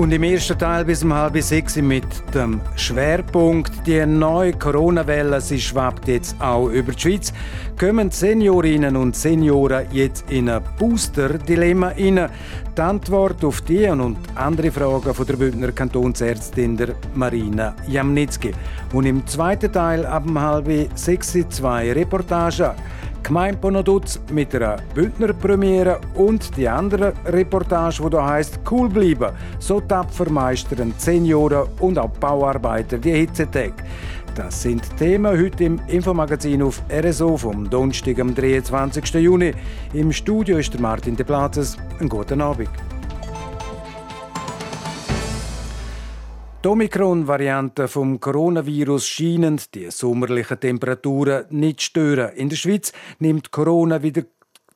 Und im ersten Teil bis um halb sechs mit dem Schwerpunkt die neue Corona-Welle, sie schwappt jetzt auch über die Schweiz, kommen Seniorinnen und Senioren jetzt in ein Booster-Dilemma rein. Die Antwort auf die und andere Fragen von der Bündner Kantonsärztin der Marina Jamnitzki. Und im zweiten Teil ab um halb sechs zwei Reportagen. Gemeinponodutz mit einer Bündner Premiere und die andere Reportage, die da heißt Cool bleiben. So tapfer meistern Senioren und auch Bauarbeiter die Hitzetag. Das sind Themen heute im Infomagazin auf RSO vom Donnerstag, am 23. Juni. Im Studio ist der Martin De Platzes. Einen guten Abend. Die Omikron-Variante vom Coronavirus scheinen die sommerlichen Temperaturen nicht stören. In der Schweiz nimmt Corona wieder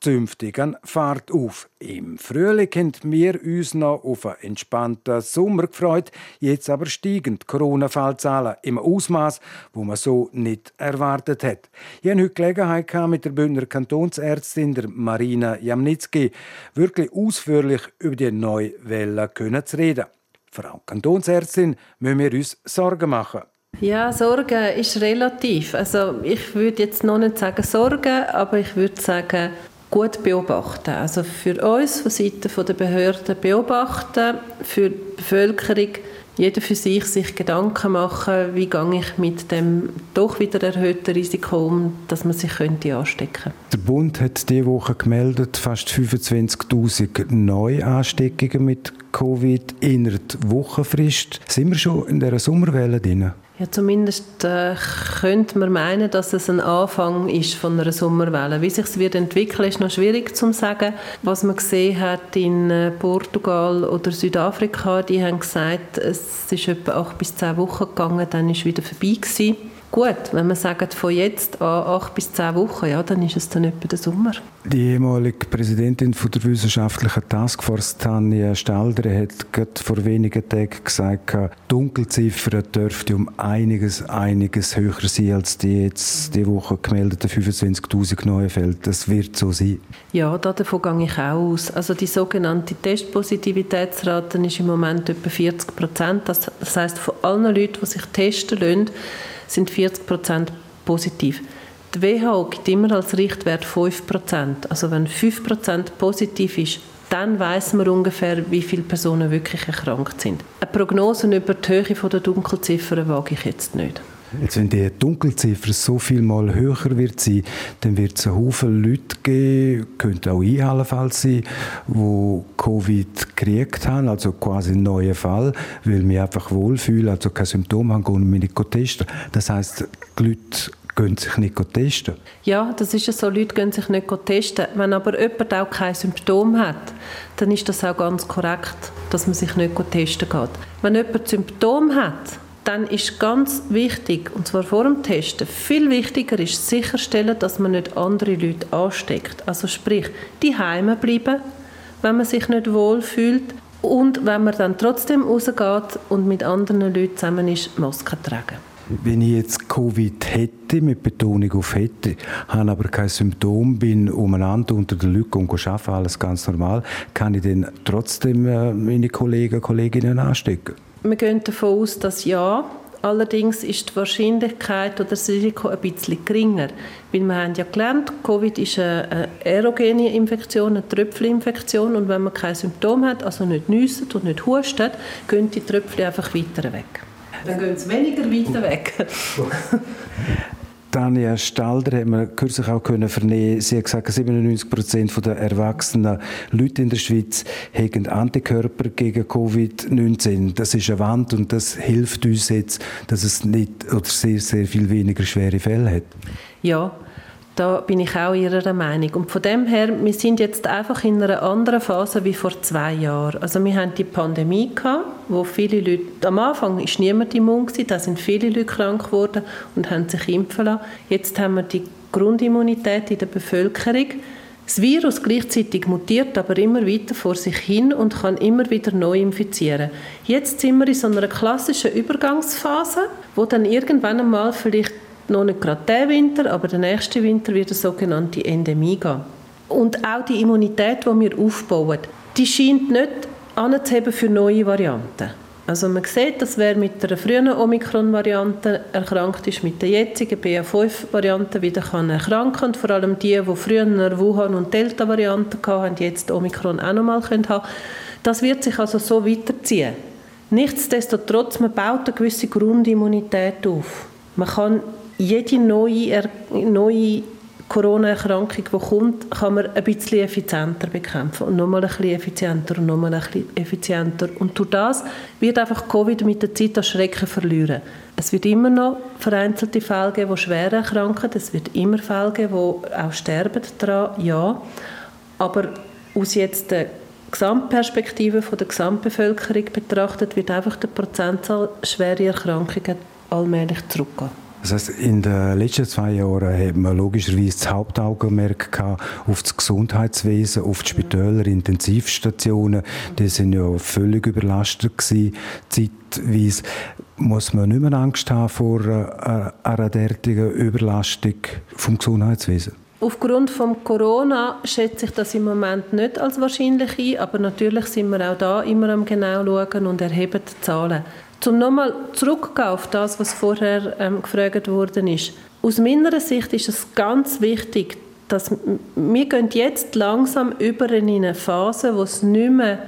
zünftig an Fahrt auf. Im Frühling haben wir uns noch auf einen entspannten Sommer gefreut. Jetzt aber steigen die Corona-Fallzahlen im Ausmaß, wo man so nicht erwartet hat. Ich hatte heute Gelegenheit mit der Bündner Kantonsärztin der Marina Jamnitzki wirklich ausführlich über die neue Welle zu reden. Frau Kantonsärztin, müssen wir uns Sorgen machen? Ja, Sorgen ist relativ. Also ich würde jetzt noch nicht sagen Sorgen, aber ich würde sagen gut beobachten. Also für uns von Seiten der Behörden beobachten, für die Bevölkerung jeder für sich sich Gedanken machen, wie gehe ich mit dem doch wieder erhöhten Risiko um, dass man sich könnte anstecken Der Bund hat diese Woche gemeldet, fast 25'000 Neuansteckungen mit Covid innerhalb Wochenfrist. Sind wir schon in dieser Sommerwelle drin? Ja, zumindest äh, könnte man meinen, dass es ein Anfang ist von einer Sommerwelle. Wie sich es wird entwickeln, ist noch schwierig zu sagen. Was man gesehen hat in äh, Portugal oder Südafrika, die haben gesagt, es ist etwa acht bis zehn Wochen gegangen, dann ist wieder vorbei gewesen. Gut, wenn man sagt, von jetzt an acht bis zehn Wochen, ja, dann ist es dann etwa der Sommer. Die ehemalige Präsidentin von der wissenschaftlichen Taskforce, Tanja Stalder, hat gerade vor wenigen Tagen gesagt, die Dunkelziffer dürfte um einiges, einiges höher sein als die jetzt die Woche gemeldeten 25'000 neue Fälle. Das wird so sein. Ja, davon gehe ich auch aus. Also die sogenannte Testpositivitätsrate ist im Moment etwa 40 Prozent. Das, das heißt, von allen Leuten, die sich testen lassen, sind 40 Prozent positiv. Die WHO gibt immer als Richtwert 5 Prozent. Also wenn 5 Prozent positiv ist, dann weiß man ungefähr, wie viele Personen wirklich erkrankt sind. Eine Prognose über die Höhe der Dunkelziffern wage ich jetzt nicht. Jetzt, wenn die Dunkelziffer so viel mal höher wird sein, dann wird es einen Haufen Leute geben, könnte auch ich allenfalls sein, die Covid gekriegt haben, also quasi ein neuer Fall, weil mich einfach wohlfühlen, also keine Symptome haben, und mich nicht testen. Das heisst, die Leute gehen sich nicht testen. Ja, das ist ja so, Leute gehen sich nicht testen. Wenn aber jemand auch kein Symptom hat, dann ist das auch ganz korrekt, dass man sich nicht testen geht. Wenn jemand Symptome hat, dann ist ganz wichtig, und zwar vor dem Testen, viel wichtiger ist sicherstellen, dass man nicht andere Leute ansteckt. Also sprich, die Heime bleiben, wenn man sich nicht wohl fühlt und wenn man dann trotzdem rausgeht und mit anderen Leuten zusammen ist, Maske tragen. Wenn ich jetzt Covid hätte, mit Betonung auf hätte, habe aber kein Symptom, bin umeinander unter der Lücke und arbeite, alles ganz normal, kann ich dann trotzdem äh, meine Kollegen und Kolleginnen anstecken? Wir gehen davon aus, dass ja. Allerdings ist die Wahrscheinlichkeit oder das Risiko ein bisschen geringer. Weil wir haben ja gelernt, Covid ist eine aerogene Infektion, eine Tröpfelinfektion. Und wenn man kein Symptom hat, also nicht nüsset und nicht hustet, gehen die Tröpfchen einfach weiter weg. Dann gehen sie weniger weiter weg. Tanja Stalder hat man kürzlich auch können vernehmen. Sie hat gesagt, 97 Prozent der erwachsenen Leute in der Schweiz haben Antikörper gegen Covid-19. Das ist eine Wand und das hilft uns jetzt, dass es nicht oder sehr, sehr viel weniger schwere Fälle hat. Ja, da bin ich auch Ihrer Meinung. Und von dem her, wir sind jetzt einfach in einer anderen Phase wie vor zwei Jahren. Also wir haben die Pandemie gehabt, wo viele Leute, am Anfang ist niemand immun gewesen, da sind viele Leute krank geworden und haben sich impfen lassen. Jetzt haben wir die Grundimmunität in der Bevölkerung. Das Virus gleichzeitig mutiert aber immer weiter vor sich hin und kann immer wieder neu infizieren. Jetzt sind wir in so einer klassischen Übergangsphase, wo dann irgendwann einmal vielleicht noch nicht gerade der Winter, aber der nächste Winter wird eine sogenannte Endemie gehen. Und auch die Immunität, die wir aufbauen, die scheint nicht anzuheben für neue Varianten. Also man sieht, dass wer mit der frühen Omikron-Variante erkrankt ist, mit der jetzigen BA5-Variante wieder kann erkranken und vor allem die, die früher Wuhan- und Delta-Variante hatten, jetzt Omikron auch noch mal haben. Das wird sich also so weiterziehen. Nichtsdestotrotz, man baut eine gewisse Grundimmunität auf. Man kann jede neue, neue Corona-Erkrankung, die kommt, kann man ein bisschen effizienter bekämpfen und nochmal ein bisschen effizienter und nochmal ein bisschen effizienter. Und durch das wird einfach Covid mit der Zeit das Schrecken verlieren. Es wird immer noch vereinzelte Fälle geben, die schwer erkranken. Es wird immer Fälle geben, die auch sterben daran, ja. Aber aus jetzt der Gesamtperspektive von der Gesamtbevölkerung betrachtet, wird einfach die Prozentzahl schwere Erkrankungen allmählich zurückgehen. Das heißt, in den letzten zwei Jahren hat man logischerweise das Hauptaugenmerk auf das Gesundheitswesen, auf die Spitäler, Intensivstationen. Die sind ja völlig überlastet gewesen, zeitweise. Muss man nicht mehr Angst haben vor einer, einer derartigen Überlastung vom Gesundheitswesen? Aufgrund von Corona schätze ich das im Moment nicht als wahrscheinlich ein, aber natürlich sind wir auch da immer am genau schauen und erheben die Zahlen. Um nochmal zurückzugehen auf das, was vorher ähm, gefragt worden ist. Aus meiner Sicht ist es ganz wichtig, dass wir gehen jetzt langsam über in eine Phase, wo es nicht mehr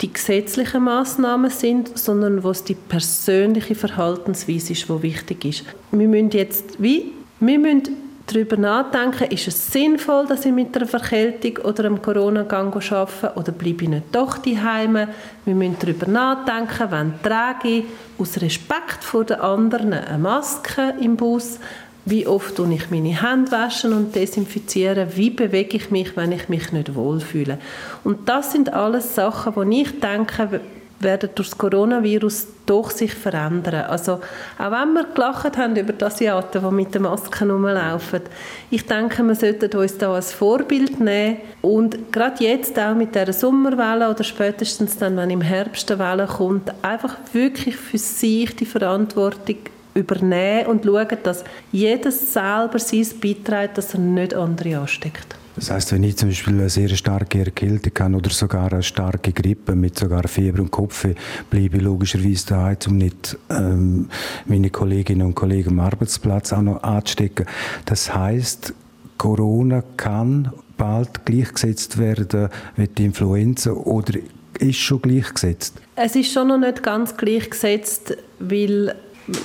die gesetzlichen Maßnahmen sind, sondern wo es die persönliche Verhaltensweise ist, die wichtig ist. Wir müssen jetzt wie wir müssen darüber nachdenken, ist es sinnvoll, dass ich mit einer Verkältung oder einem Corona-Gang arbeite oder bleibe ich nicht doch daheim? Wir müssen darüber nachdenken, wann trage ich aus Respekt vor den anderen eine Maske im Bus, wie oft tue ich meine Hände waschen und desinfizieren, wie bewege ich mich, wenn ich mich nicht wohlfühle. Und das sind alles Sachen, wo ich denke, werden durch das Coronavirus doch sich verändern. Also auch wenn wir gelacht haben über die Asiaten, die mit den Masken rumlaufen, ich denke, wir sollten uns da als Vorbild nehmen und gerade jetzt auch mit der Sommerwelle oder spätestens dann, wenn im Herbst eine Welle kommt, einfach wirklich für sich die Verantwortung übernehmen und schauen, dass jeder selber sein beiträgt, dass er nicht andere ansteckt. Das heißt, wenn ich zum Beispiel eine sehr starke Erkältung habe oder sogar eine starke Grippe mit sogar Fieber und Kopf, bleibe ich logischerweise daheim, um nicht ähm, meine Kolleginnen und Kollegen am Arbeitsplatz auch noch anzustecken. Das heißt, Corona kann bald gleichgesetzt werden mit der Influenza oder ist schon gleichgesetzt? Es ist schon noch nicht ganz gleichgesetzt, weil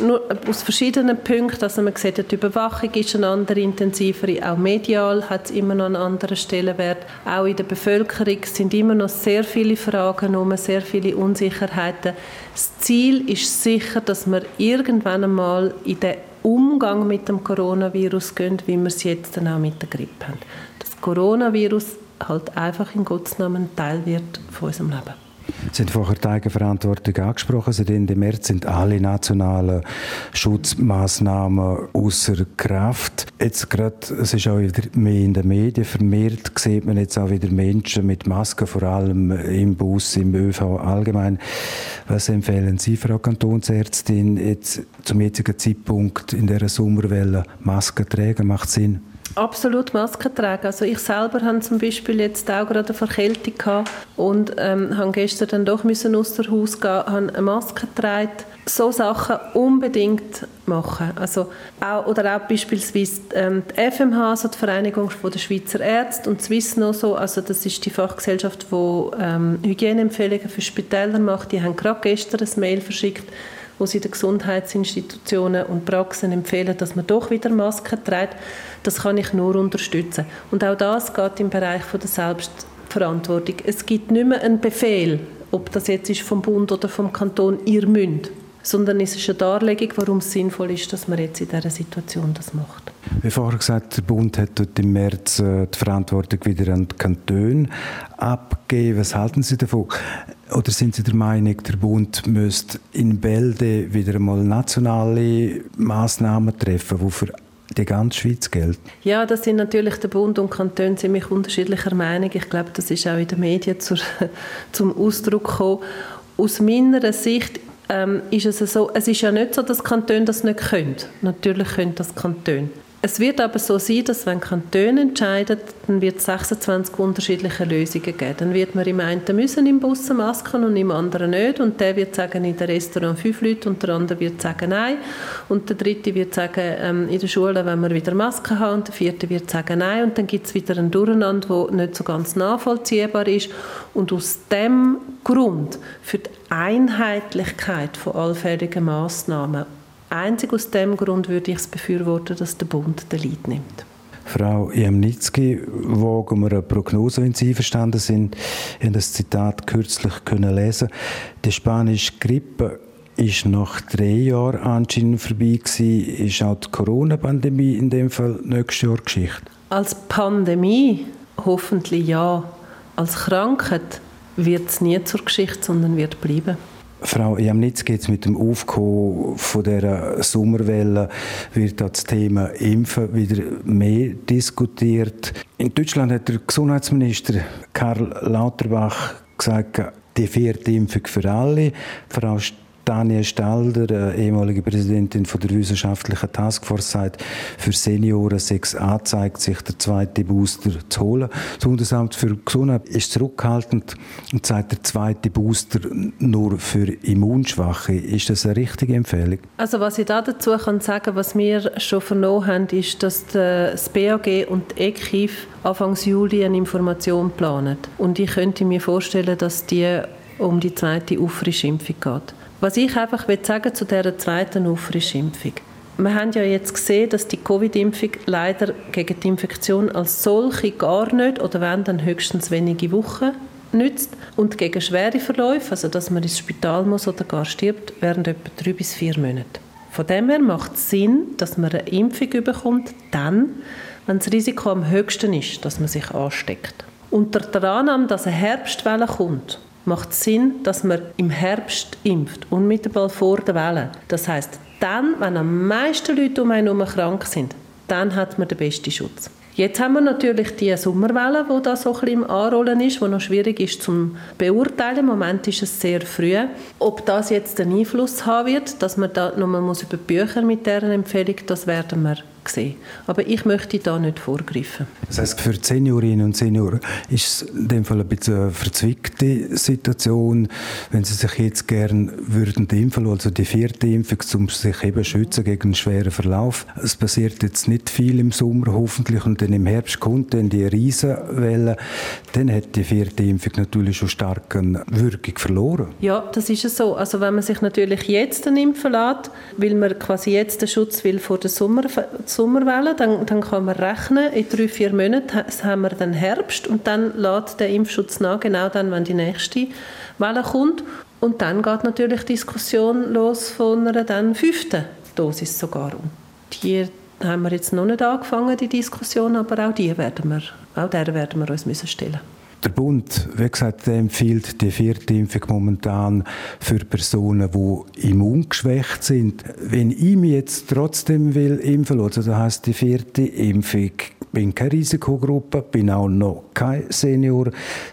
nur aus verschiedenen Punkten. Also man sieht, die Überwachung ist eine andere, intensivere. Auch medial hat es immer noch einen anderen Stellenwert. Auch in der Bevölkerung sind immer noch sehr viele Fragen um, sehr viele Unsicherheiten. Das Ziel ist sicher, dass wir irgendwann einmal in den Umgang mit dem Coronavirus gehen, wie wir es jetzt dann auch mit der Grippe haben. Das Coronavirus halt einfach in Gottes Namen Teil wird von unserem Leben. Sie haben vorher die Eigenverantwortung angesprochen. Seit Ende März sind alle nationalen Schutzmaßnahmen außer Kraft. Jetzt gerade, es ist auch wieder mehr in den Medien vermehrt, sieht man jetzt auch wieder Menschen mit Masken, vor allem im Bus, im ÖV allgemein. Was empfehlen Sie, Frau Kantonsärztin, jetzt zum jetzigen Zeitpunkt in dieser Sommerwelle Masken tragen? Macht Sinn? Absolut Masken tragen. Also ich selber habe zum Beispiel jetzt auch gerade eine Verkältung gehabt und ähm, habe gestern dann doch müssen aus dem Haus gehen, habe eine Maske getragen. So Sachen unbedingt machen. Also auch, oder auch beispielsweise ähm, die FMH, also die Vereinigung der Schweizer Ärzte und Swissno, so, also das ist die Fachgesellschaft, die ähm, Hygieneempfehlungen für Spitäler macht. Die haben gerade gestern ein Mail verschickt, wo sie den Gesundheitsinstitutionen und Praxen empfehlen, dass man doch wieder Masken trägt. Das kann ich nur unterstützen. Und auch das geht im Bereich von der Selbstverantwortung. Es gibt nicht mehr einen Befehl, ob das jetzt ist vom Bund oder vom Kanton, ihr müsst sondern es ist eine Darlegung, warum es sinnvoll ist, dass man jetzt in dieser Situation das macht. Wie vorher gesagt, der Bund hat dort im März äh, die Verantwortung wieder an die Kantone abgegeben. Was halten Sie davon? Oder sind Sie der Meinung, der Bund müsste in Bälde wieder einmal nationale Maßnahmen treffen, die für die ganze Schweiz gilt? Ja, das sind natürlich der Bund und Kanton ziemlich unterschiedlicher Meinung. Ich glaube, das ist auch in den Medien zur, zum Ausdruck gekommen. Aus meiner Sicht ähm, ist es so, es ist ja nicht so, dass Kantone das nicht können. Natürlich können das Kantone. Es wird aber so sein, dass wenn Kantone entscheiden, dann wird es 26 unterschiedliche Lösungen geben. Dann wird man im einen müssen im Bus Masken und im anderen nicht. Und der wird sagen, in der Restaurant fünf Leute und der andere wird sagen, nein. Und der dritte wird sagen, ähm, in der Schule wenn wir wieder Masken haben. Und der vierte wird sagen, nein. Und dann gibt es wieder ein Durcheinander, wo nicht so ganz nachvollziehbar ist. Und aus dem Grund für die Einheitlichkeit von allfälligen Massnahmen Einzig aus dem Grund würde ich es befürworten, dass der Bund den Leid nimmt. Frau Jemnitzki, wagen wir eine Prognose, wenn Sie einverstanden sind. Ich habe das Zitat kürzlich können lesen. Die spanische Grippe ist nach drei Jahren anscheinend vorbei gewesen. Ist auch die Corona-Pandemie in dem Fall nächstes Jahr Geschichte? Als Pandemie hoffentlich ja. Als Krankheit wird es nie zur Geschichte, sondern wird bleiben. Frau Jamnitzki, jetzt mit dem Aufkommen von der Sommerwelle wird das Thema Impfen wieder mehr diskutiert. In Deutschland hat der Gesundheitsminister Karl Lauterbach gesagt, die vierte Impfung für alle. Frau Daniel Stalder, ehemalige Präsidentin von der wissenschaftlichen Taskforce, sagt, für Senioren 6a zeigt sich der zweite Booster zu holen. Das Bundesamt für Gesundheit ist zurückhaltend und sagt, der zweite Booster nur für Immunschwache. Ist das eine richtige Empfehlung? Also was ich da dazu kann sagen, was wir schon vernommen haben, ist, dass das BAG und die EKIF Anfang Juli eine Information planen. Und ich könnte mir vorstellen, dass die um die zweite Auffrischimpfung geht. Was ich einfach sagen zu dieser zweiten Auffrischimpfung. Wir haben ja jetzt gesehen, dass die Covid-Impfung leider gegen die Infektion als solche gar nicht oder wenn dann höchstens wenige Wochen nützt. Und gegen schwere Verläufe, also dass man ins Spital muss oder gar stirbt, während etwa drei bis vier Monate. Von dem her macht es Sinn, dass man eine Impfung bekommt, dann, wenn das Risiko am höchsten ist, dass man sich ansteckt. Unter der Annahme, dass eine Herbstwelle kommt macht es Sinn, dass man im Herbst impft, unmittelbar vor der Welle. Das heißt, dann, wenn am meisten Leute um einen herum krank sind, dann hat man den besten Schutz. Jetzt haben wir natürlich die Sommerwelle, die da so ein bisschen im Anrollen ist, die noch schwierig ist zu beurteilen. Im Moment ist es sehr früh. Ob das jetzt einen Einfluss haben wird, dass man da nochmal über die Bücher mit deren Empfehlung, das werden wir sehen. Aber ich möchte da nicht vorgreifen. Das heißt, für die Seniorinnen und Senioren ist es in dem Fall ein bisschen eine verzwickte Situation, wenn sie sich jetzt gerne würden impfen, also die vierte Impfung, um sich eben schützen gegen einen schweren Verlauf. Es passiert jetzt nicht viel im Sommer hoffentlich und dann im Herbst kommt dann die Riesenwelle. Dann hat die vierte Impfung natürlich schon stark eine Wirkung verloren. Ja, das ist es so. Also wenn man sich natürlich jetzt impfen lässt, weil man quasi jetzt den Schutz will vor der Sommer Sommerwelle, dann, dann kann man rechnen, in drei, vier Monaten haben wir dann Herbst und dann lädt der Impfschutz nach, genau dann, wenn die nächste Welle kommt. Und dann geht natürlich die Diskussion los von einer dann fünften Dosis sogar. die haben wir jetzt noch nicht angefangen, die Diskussion, aber auch die werden wir, auch der werden wir uns müssen stellen der Bund, wie gesagt, empfiehlt die vierte Impfung momentan für Personen, die immungeschwächt sind. Wenn ich mich jetzt trotzdem will impfen will, also das heisst die vierte Impfung, bin keine Risikogruppe, bin auch noch kein Senior,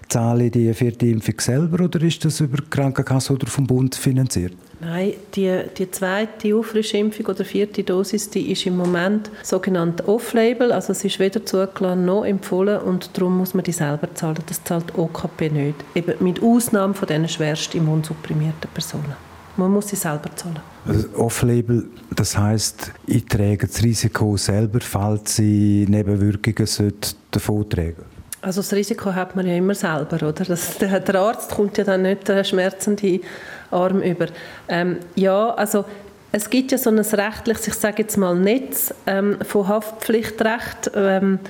zahle ich die vierte Impfung selber oder ist das über die Krankenkasse oder vom Bund finanziert? Nein, die, die zweite Auffrischimpfung oder vierte Dosis, die ist im Moment sogenannt Off-Label, also es ist weder zugelassen noch empfohlen und darum muss man die selber zahlen. Das zahlt OKP nicht, eben mit Ausnahme von diesen schwerst immunsupprimierten Personen. Man muss sie selber zahlen. Also Off-Label, das heißt, ich trage das Risiko selber, falls sie Nebenwirkungen davon tragen also das Risiko hat man ja immer selber, oder? Das, der, Arzt kommt ja dann nicht der schmerzende Arm über. Ähm, ja, also es gibt ja so ein rechtliches, ich sage jetzt mal Netz ähm, von Haftpflichtrecht, ähm,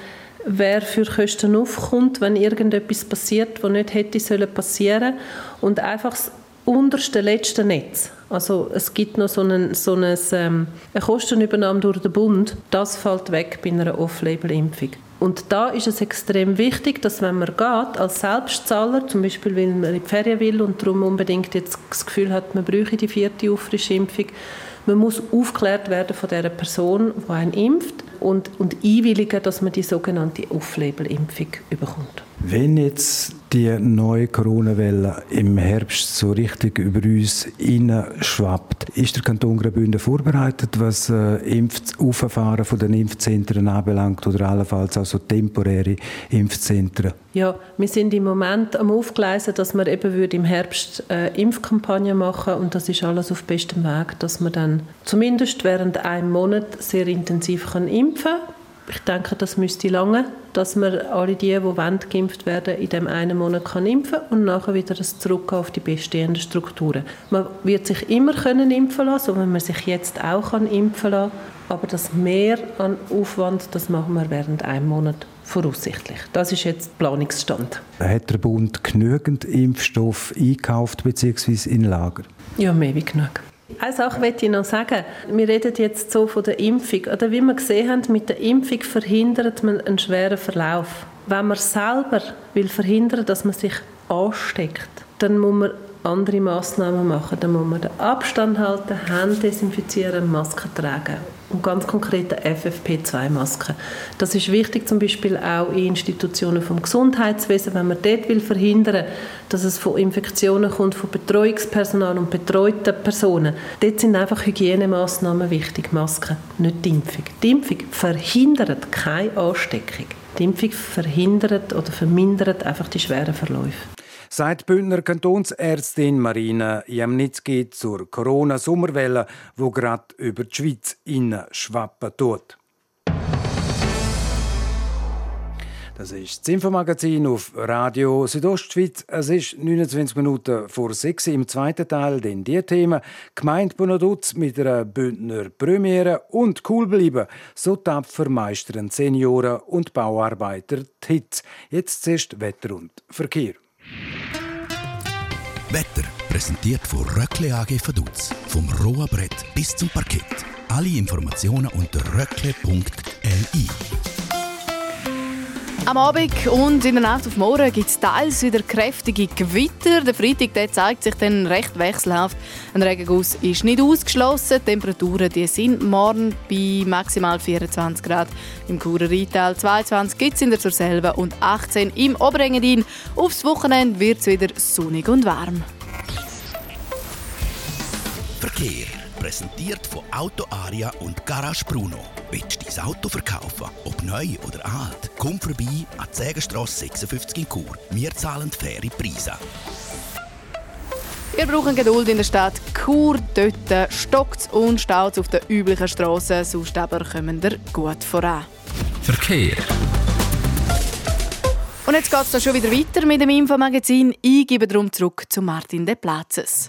wer für Kosten aufkommt, wenn irgendetwas passiert, was nicht hätte sollen passieren und einfach das unterste letzte Netz. Also es gibt noch so, einen, so einen, ähm, eine Kostenübernahme durch den Bund, das fällt weg bei einer Off-Label-Impfung. Und da ist es extrem wichtig, dass wenn man geht, als Selbstzahler, zum Beispiel weil man in die Ferien will und darum unbedingt jetzt das Gefühl hat, man bräuchte die vierte Auffrischimpfung, man muss aufgeklärt werden von der Person, die einen impft. und, und einwilligen, dass man die sogenannte Off-Label-Impfung bekommt. Wenn jetzt die neue Corona-Welle im Herbst so richtig über uns schwappt, ist der Kanton Graubünden vorbereitet, was äh, Impfauffahren von den Impfzentren anbelangt oder allenfalls auch so temporäre Impfzentren? Ja, wir sind im Moment am Aufgleisen, dass wir eben im Herbst äh, Impfkampagne machen und das ist alles auf bestem Weg, dass man dann zumindest während einem Monat sehr intensiv kann impfen kann ich denke, das müsste lange, dass man alle die, die wollen, geimpft werden, in dem einen Monat kann impfen und nachher wieder das zurück auf die bestehenden Strukturen. Man wird sich immer können impfen lassen, so wie man sich jetzt auch kann impfen lassen aber das mehr an Aufwand, das machen wir während einem Monat voraussichtlich. Das ist jetzt Planungsstand. Hat der Bund genügend Impfstoff eingekauft bzw. in Lager? Ja, mehr wie genug. Eine Sache möchte ich noch sagen. Wir reden jetzt so von der Impfung. Oder wie wir gesehen haben, mit der Impfung verhindert man einen schweren Verlauf. Wenn man selber will verhindern, dass man sich ansteckt, dann muss man andere Massnahmen machen. Dann muss man den Abstand halten, Hände desinfizieren, Masken tragen. Und ganz konkret eine FFP2-Maske. Das ist wichtig zum Beispiel auch in Institutionen vom Gesundheitswesen, wenn man dort will verhindern, dass es von Infektionen kommt von Betreuungspersonal und betreuten Personen. Dort sind einfach Hygienemaßnahmen wichtig, Masken, nicht die Impfung. Die Impfung verhindert keine Ansteckung. Die Impfung verhindert oder vermindert einfach die schweren Verläufe sagt Bündner Kantonsärztin Marina Jamnitzki zur Corona-Sommerwelle, wo gerade über die Schweiz schwappen tut. Das ist das Infomagazin auf Radio Südostschweiz. Es ist 29 Minuten vor 6 im zweiten Teil, denn die Themen Gemeinde Bonaduz mit einer Bündner Premiere und cool bleiben. So tapfer meistern Senioren und Bauarbeiter die Hits. Jetzt zuerst Wetter und Verkehr. Wetter präsentiert von Röckle AG Vaduz. Vom rohen Brett bis zum Parkett. Alle Informationen unter röckle.li. Am Abend und in der Nacht auf morgen gibt es teils wieder kräftige Gewitter. Der Freitag der zeigt sich dann recht wechselhaft. Ein Regenguss ist nicht ausgeschlossen. Die Temperaturen die sind morgen bei maximal 24 Grad. Im Churer Rheintal 22 gibt es in der Surselva und 18 im Oberengadin. Aufs Wochenende wird es wieder sonnig und warm. Verkehr präsentiert von Auto Aria und Garage Bruno. Willst du dein Auto verkaufen? Ob neu oder alt? Komm vorbei an die Sägenstrasse 56 in Chur. Wir zahlen faire Preise. Wir brauchen Geduld in der Stadt Chur. Dort stockt und staut auf den üblichen Strassen, sonst aber kommen wir gut voran. Verkehr. Und jetzt geht es schon wieder weiter mit dem Infomagazin. Ich gebe darum zurück zu Martin De Platzes.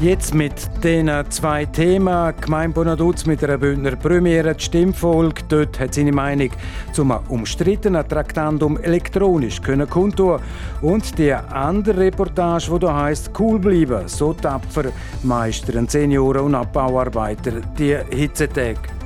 Jetzt mit den zwei Themen. Gemein Bonaduz mit einer Bündner Premiere, die Stimmfolge. Dort hat seine Meinung zum umstrittenen Traktandum elektronisch können kundtun. Und die andere Reportage, die da heisst «Cool bleiben», so tapfer meistern Senioren und Abbauarbeiter die Hitzetage.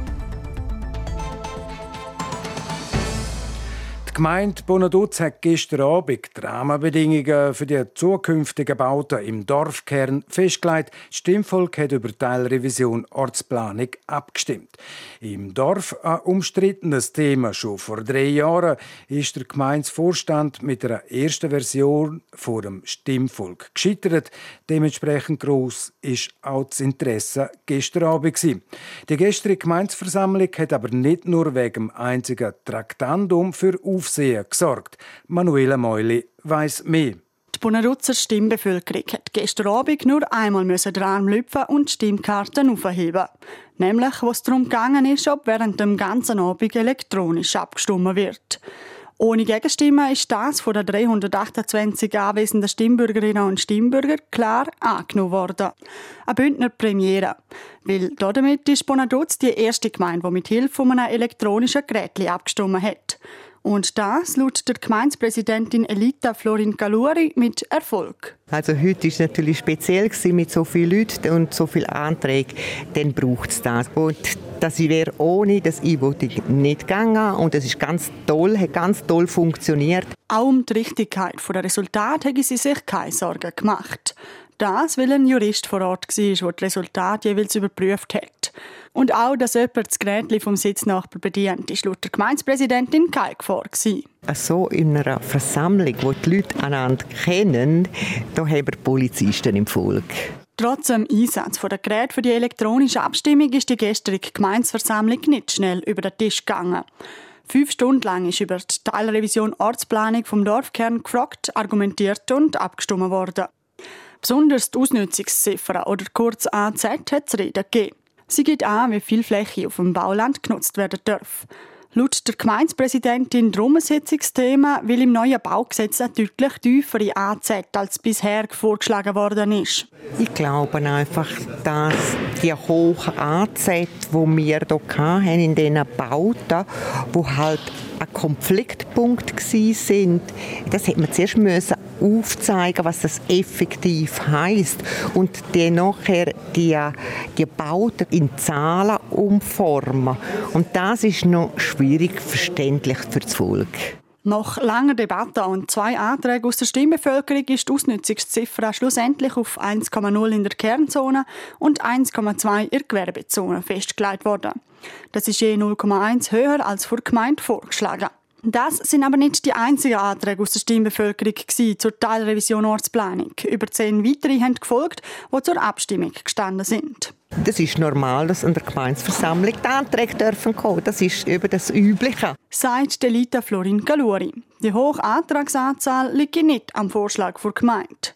Gemeinde Bonaduz hat gestern Abend die Rahmenbedingungen für die zukünftigen Bauten im Dorfkern festgelegt. Das Stimmvolk hat über Teilrevision Ortsplanung abgestimmt. Im Dorf ein umstrittenes Thema. Schon vor drei Jahren ist der Gemeindevorstand mit der ersten Version vor dem Stimmvolk gescheitert. Dementsprechend groß ist auch das Interesse gestern Abend. Die gestrige Gemeindeversammlung hat aber nicht nur wegen dem einzigen Traktandum für Aufsehen gesorgt. Manuela Meuli weiss mehr. Die Bonarutzer Stimmbevölkerung hat gestern Abend nur einmal den Arm lüpfen und die Stimmkarten aufheben. Nämlich, was darum gegangen ist, ob während dem ganzen Abend elektronisch abgestimmt wird. Ohne Gegenstimmen ist das von den 328 anwesenden Stimmbürgerinnen und Stimmbürgern klar angenommen worden. Eine Bündner Premiere. Weil damit ist Bonaduz die erste Gemeinde, die mit Hilfe eines elektronischen Gerät abgestimmt hat. Und das laut der Gemeindepräsidentin Elita Florin Galuri mit Erfolg. Also heute ist es natürlich speziell mit so vielen Leuten und so vielen Anträgen. Dann braucht es das. Und das wäre ohne das E-Voting nicht gegangen. Und das ist ganz toll, hat ganz toll funktioniert. Auch um die Richtigkeit der Resultate haben sie sich keine Sorgen gemacht. Das, weil ein Jurist vor Ort war, der die Resultate jeweils überprüft hat. Und auch, dass jemand das Gerät vom Sitznachbar bedient, ist laut der Gemeindepräsidentin kein Gefahr. So in einer Versammlung, wo die Leute einander kennen, da haben wir Polizisten im Volk. Trotz dem Einsatz der Geräte für die elektronische Abstimmung ist die gestrige Gemeinsversammlung nicht schnell über den Tisch gegangen. Fünf Stunden lang ist über die Teilrevision Ortsplanung vom Dorfkern gefragt, argumentiert und abgestimmt worden. Besonders die Ausnutzungsziffer oder kurz AZ hat es Reden gegeben. Sie gibt an, wie viel Fläche auf dem Bauland genutzt werden darf. Laut der Gemeindepräsidentin drum ein weil im neuen Baugesetz eine deutlich tiefere AZ als bisher vorgeschlagen worden ist. Ich glaube einfach, dass die hohe AZ, die wir hier in diesen Bauten, wo halt ein Konfliktpunkt sind, das hätte man zuerst müssen aufzeigen, was das effektiv heißt und dann nachher die, die Bauten in Zahlen umformen. Und das ist noch schwierig verständlich für das Volk. Nach langer Debatte und zwei Anträgen aus der Stimmbevölkerung ist die Ausnutzungsziffer schlussendlich auf 1,0 in der Kernzone und 1,2 in der Gewerbezone festgelegt worden. Das ist je 0,1 höher als vor Gemeinde vorgeschlagen. Das sind aber nicht die einzigen Anträge aus der Stimmbevölkerung zur Teilrevision Ortsplanung. Über zehn weitere haben gefolgt, die zur Abstimmung gestanden sind. Das ist normal, dass in der Gemeinsversammlung die Anträge dürfen kommen. Das ist über das Übliche. Sagt Delita Florin Galuri. Die hohe Antragsanzahl liegt nicht am Vorschlag der Gemeinde.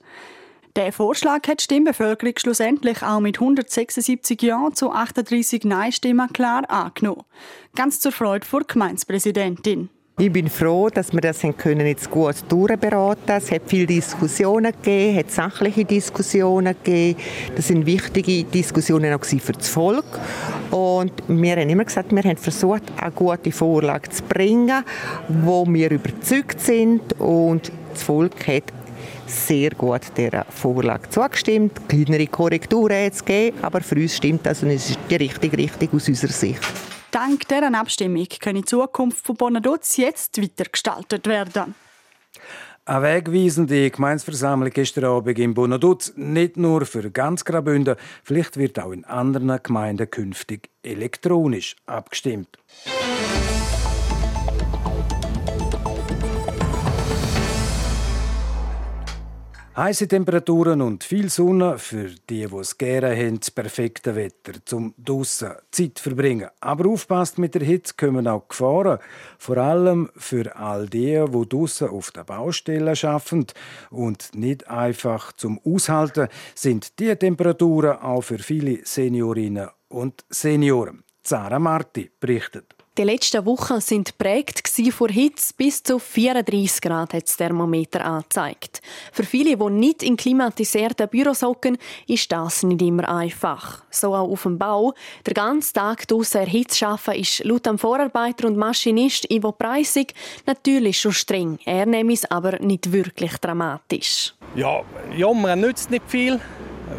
Der Vorschlag hat die Stimmbevölkerung schlussendlich auch mit 176 Ja zu 38 Nein-Stimmen klar angenommen. Ganz zur Freude der Gemeindepräsidentin. Ich bin froh, dass wir das können jetzt gut durchberaten Es hat viele Diskussionen gegeben, hat sachliche Diskussionen gegeben. Das sind wichtige Diskussionen auch für das Volk. Und wir haben immer gesagt, wir haben versucht, eine gute Vorlage zu bringen, wo wir überzeugt sind. Und das Volk hat sehr gut der Vorlage zugestimmt. Kleinere Korrekturen hat es gegeben, aber für uns stimmt das und es ist die richtige Richtung aus unserer Sicht. Dank dieser Abstimmung kann die Zukunft von Bonaduz jetzt weitergestaltet werden. Eine wegweisende Gemeinsversammlung gestern Abend in Bonaduz, nicht nur für ganz Graubünden, vielleicht wird auch in anderen Gemeinden künftig elektronisch abgestimmt. Heiße Temperaturen und viel Sonne für die, die es gerne haben, das perfekte Wetter, zum draussen Zeit verbringen. Aber aufpasst mit der Hitze kommen auch Gefahren, vor allem für all die, die draussen auf der Baustelle arbeiten und nicht einfach zum Aushalten sind die Temperaturen auch für viele Seniorinnen und Senioren. Zara Marti berichtet. Die letzten Wochen sind prägt vor Hitze bis zu 34 Grad hat das Thermometer angezeigt. Für viele, die nicht in klimatisierten Büros hocken, ist das nicht immer einfach. So auch auf dem Bau. Der ganze Tag draussen Hitze arbeiten ist laut dem Vorarbeiter und Maschinist Ivo Preissig natürlich schon streng. Er nimmt es aber nicht wirklich dramatisch. Ja, jammern nützt nicht viel,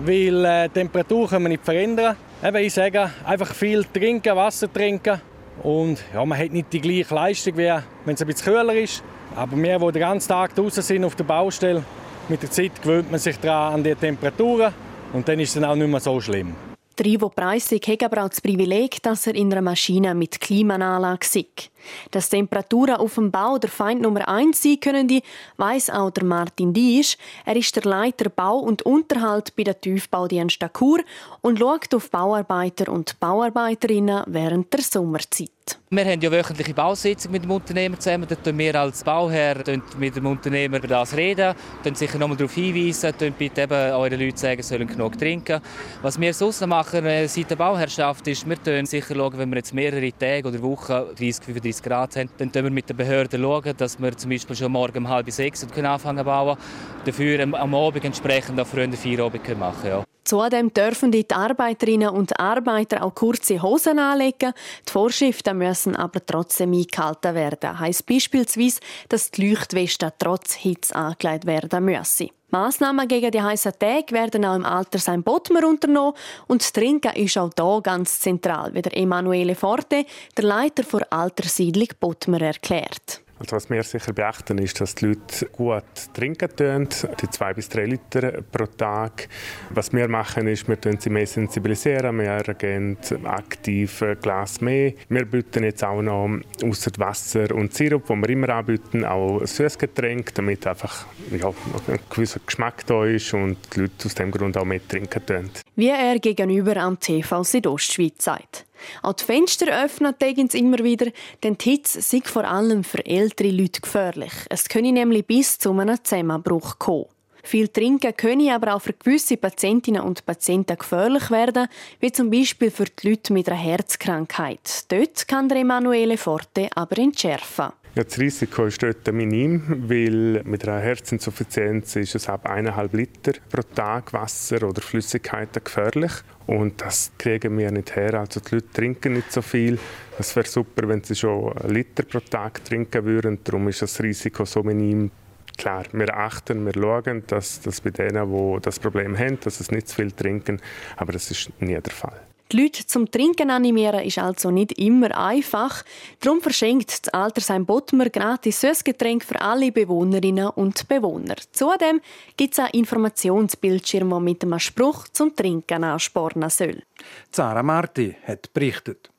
weil äh, die Temperatur können wir nicht verändern. Eben, ich sage, einfach viel trinken, Wasser trinken und ja, man hat nicht die gleiche Leistung, wie wenn es ein bisschen kühler ist. Aber wir, die den ganzen Tag draußen sind auf der Baustelle, mit der Zeit gewöhnt man sich daran an die Temperaturen und dann ist es auch nicht mehr so schlimm. Der Ivo Preissig hat aber auch das Privileg, dass er in einer Maschine mit Klimaanlage sitzt. Dass Temperaturen auf dem Bau der Feind Nummer eins sein können, weiss auch der Martin Diesch. Er ist der Leiter Bau und Unterhalt bei der Tiefbaudienst Chur und schaut auf Bauarbeiter und Bauarbeiterinnen während der Sommerzeit. Wir haben ja wöchentliche Bausitzungen mit dem Unternehmer zusammen. Da tun wir als Bauherr mit dem Unternehmer über das reden, dann sicher nochmal darauf hinweisen, dann bitte eben euren Leuten sagen, sie sollen genug trinken. Was wir sonst machen äh, seit der Bauherrschaft ist, wir schauen sicher schauen, wenn wir jetzt mehrere Tage oder Wochen 30, 35 Grad haben, dann schauen wir mit den Behörden, dass wir zum Beispiel schon morgen um halb sechs anfangen zu bauen. Dafür am Abend entsprechend auch früher vier Abend machen ja. Zudem dürfen die Arbeiterinnen und Arbeiter auch kurze Hosen anlegen. Die Vorschriften müssen aber trotzdem eingehalten werden. Heißt beispielsweise, dass die Leuchtweste trotz Hitze angelegt werden müssen. Massnahmen gegen die heißen Tage werden auch im Altersheim Bottmer unternommen und das Trinken ist auch hier ganz zentral, wie der Emanuele Forte, der Leiter der Alterssiedlung Bottmer, erklärt. Also was wir sicher beachten ist, dass die Leute gut trinken tun, die zwei bis drei Liter pro Tag. Was wir machen ist, wir sie mehr sensibilisieren, wir geben aktiv ein Glas mehr. Wir bieten jetzt auch noch außer Wasser und Sirup, wo wir immer anbieten, auch Süßgetränk, damit einfach ja, ein gewisser Geschmack da ist und die Leute aus dem Grund auch mehr trinken tun. Wie er gegenüber am TV Südostschweiz sagt. Auch die Fenster öffnen tägens immer wieder, denn die Hitze sei vor allem für ältere Leute gefährlich. Es könne nämlich bis zu einem Zusammenbruch kommen. Viel Trinken könne aber auch für gewisse Patientinnen und Patienten gefährlich werden, wie zum Beispiel für die Leute mit einer Herzkrankheit. Dort kann der Emanuele Forte aber entschärfen. Ja, das Risiko ist dort minim, weil mit einer Herzinsuffizienz ist es ab 1,5 Liter pro Tag Wasser oder Flüssigkeiten gefährlich. Und das kriegen wir nicht her. Also die Leute trinken nicht so viel. Es wäre super, wenn sie schon einen Liter pro Tag trinken würden. Darum ist das Risiko so minim. Klar, wir achten, wir schauen, dass, dass bei denen, die das Problem haben, dass sie nicht zu viel trinken. Aber das ist nie der Fall. Die Leute zum Trinken animieren ist also nicht immer einfach. Darum verschenkt das Altersheim Bottmer gratis Süßgetränk für alle Bewohnerinnen und Bewohner. Zudem gibt es einen Informationsbildschirm, der mit einem Spruch zum Trinken anspornen soll. Zara Marti hat berichtet.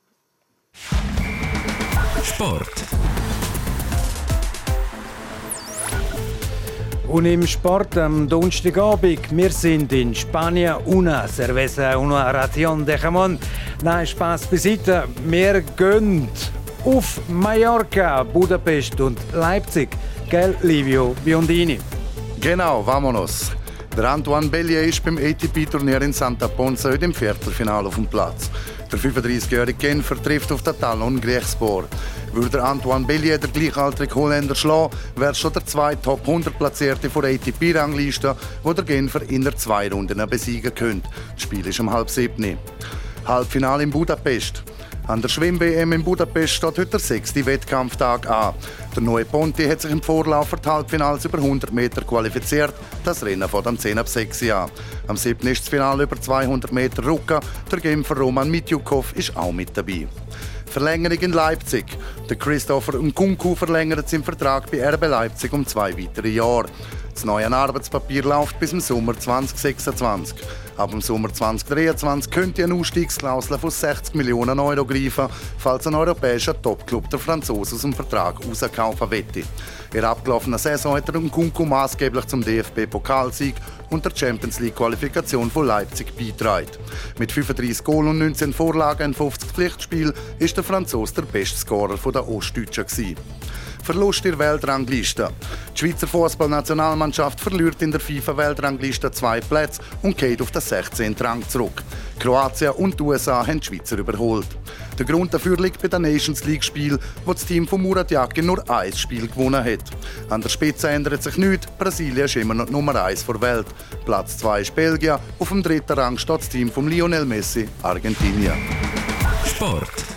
Sport. Und im Sport am Donnerstagabend, wir sind in Spanien, una cerveza, una ración de jamón. Nein, Spaß beiseite, wir gehen auf Mallorca, Budapest und Leipzig. Gell, Livio Biondini? Genau, vamonos. Der Antoine Bellier ist beim ATP-Turnier in Santa Ponsa heute im Viertelfinale auf dem Platz. Der 35-jährige Genfer trifft auf den Talon Griechspor. Würde Antoine Bellier der gleichaltrige Holländer schlagen, wäre schon der zweite Top 100 Platzierte von der ATP-Rangliste, wo der Genfer in der zwei Runden besiegen könnte. Das Spiel ist um halb sieben. Halbfinale in Budapest. An der Schwimm-WM in Budapest steht heute der sechste Wettkampftag an. Der neue Ponti hat sich im Vorlauf für die Halbfinals über 100 Meter qualifiziert. Das Rennen fängt am 10 ab 6 an. Am 7. ist das Finale über 200 Meter Rucka. Der Genfer Roman Mitjukov ist auch mit dabei. Verlängerung in Leipzig. Der Christopher Nkunku verlängert seinen Vertrag bei RB Leipzig um zwei weitere Jahre. Das neue Arbeitspapier läuft bis im Sommer 2026. Ab dem Sommer 2023 könnte eine Ausstiegsklausel von 60 Millionen Euro greifen, falls ein europäischer Topclub der Franzosen aus dem Vertrag rauskaufen wette. In der abgelaufenen Saison hat er Nkunku maßgeblich zum DFB-Pokalsieg und der Champions League-Qualifikation von Leipzig beitragen. Mit 35 Goal und 19 Vorlagen in 50 Pflichtspielen ist der Franzose der beste Scorer der Ostdeutschen. Verlust in der Weltrangliste. Die Schweizer Fußballnationalmannschaft verliert in der FIFA-Weltrangliste zwei Plätze und geht auf den 16. Rang zurück. Kroatien und die USA haben die Schweizer überholt. Der Grund dafür liegt bei den Nations League-Spiel, wo das Team von Murat Yakin nur ein Spiel gewonnen hat. An der Spitze ändert sich nichts. Brasilien ist immer noch Nummer 1 der Welt. Platz 2 ist Belgien. Auf dem dritten Rang steht das Team von Lionel Messi, Argentinien. Sport.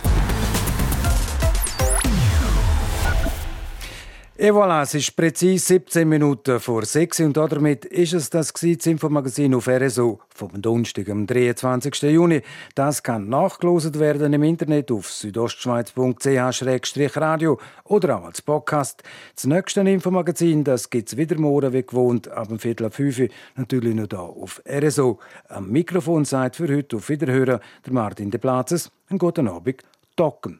Et voilà, es ist präzise 17 Minuten vor 6 und damit ist es das, das Infomagazin auf RSO vom Donnerstag, am 23. Juni. Das kann nachgelost werden im Internet auf südostschweiz.ch-radio oder auch als Podcast. Das nächste Infomagazin gibt es wieder morgen wie gewohnt ab dem Viertel ab 5 natürlich noch hier auf RSO. Am Mikrofon seid für heute auf Wiederhören der Martin de Platzes. Einen guten Abend, Docken.